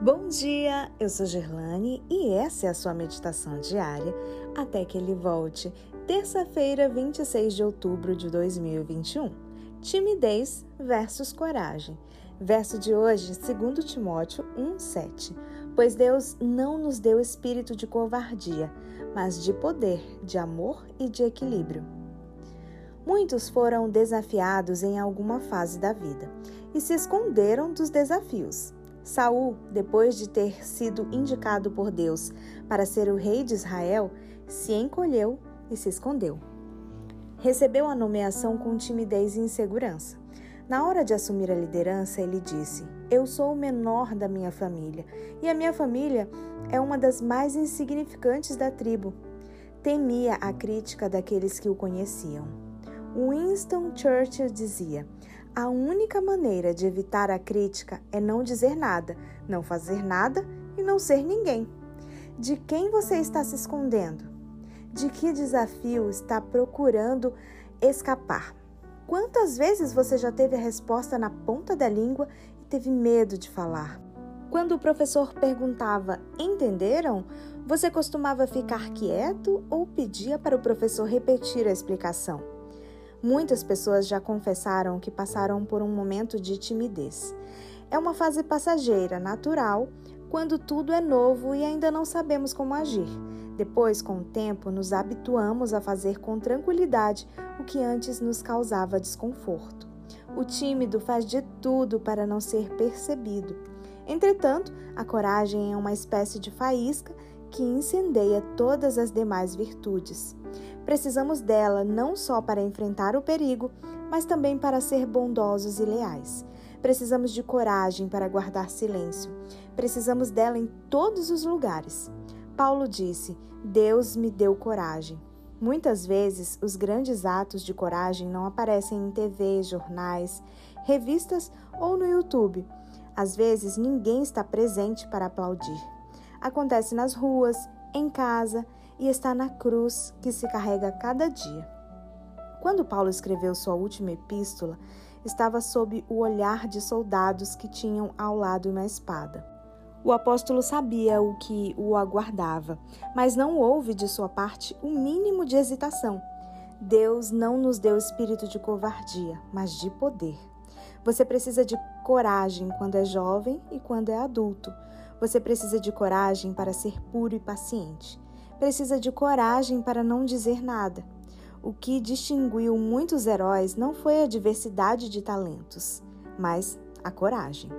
Bom dia, eu sou Gerlane e essa é a sua meditação diária até que ele volte, terça-feira, 26 de outubro de 2021. Timidez versus coragem. Verso de hoje, 2 Timóteo 1:7. Pois Deus não nos deu espírito de covardia, mas de poder, de amor e de equilíbrio. Muitos foram desafiados em alguma fase da vida e se esconderam dos desafios. Saul, depois de ter sido indicado por Deus para ser o rei de Israel, se encolheu e se escondeu. Recebeu a nomeação com timidez e insegurança. Na hora de assumir a liderança, ele disse: Eu sou o menor da minha família e a minha família é uma das mais insignificantes da tribo. Temia a crítica daqueles que o conheciam. Winston Churchill dizia: a única maneira de evitar a crítica é não dizer nada, não fazer nada e não ser ninguém. De quem você está se escondendo? De que desafio está procurando escapar? Quantas vezes você já teve a resposta na ponta da língua e teve medo de falar? Quando o professor perguntava, entenderam? Você costumava ficar quieto ou pedia para o professor repetir a explicação? Muitas pessoas já confessaram que passaram por um momento de timidez. É uma fase passageira, natural, quando tudo é novo e ainda não sabemos como agir. Depois, com o tempo, nos habituamos a fazer com tranquilidade o que antes nos causava desconforto. O tímido faz de tudo para não ser percebido. Entretanto, a coragem é uma espécie de faísca que incendeia todas as demais virtudes. Precisamos dela não só para enfrentar o perigo, mas também para ser bondosos e leais. Precisamos de coragem para guardar silêncio. Precisamos dela em todos os lugares. Paulo disse: Deus me deu coragem. Muitas vezes, os grandes atos de coragem não aparecem em TV, jornais, revistas ou no YouTube. Às vezes, ninguém está presente para aplaudir. Acontece nas ruas, em casa, e está na cruz que se carrega cada dia. Quando Paulo escreveu sua última epístola, estava sob o olhar de soldados que tinham ao lado uma espada. O apóstolo sabia o que o aguardava, mas não houve de sua parte o mínimo de hesitação. Deus não nos deu espírito de covardia, mas de poder. Você precisa de coragem quando é jovem e quando é adulto. Você precisa de coragem para ser puro e paciente precisa de coragem para não dizer nada. O que distinguiu muitos heróis não foi a diversidade de talentos, mas a coragem.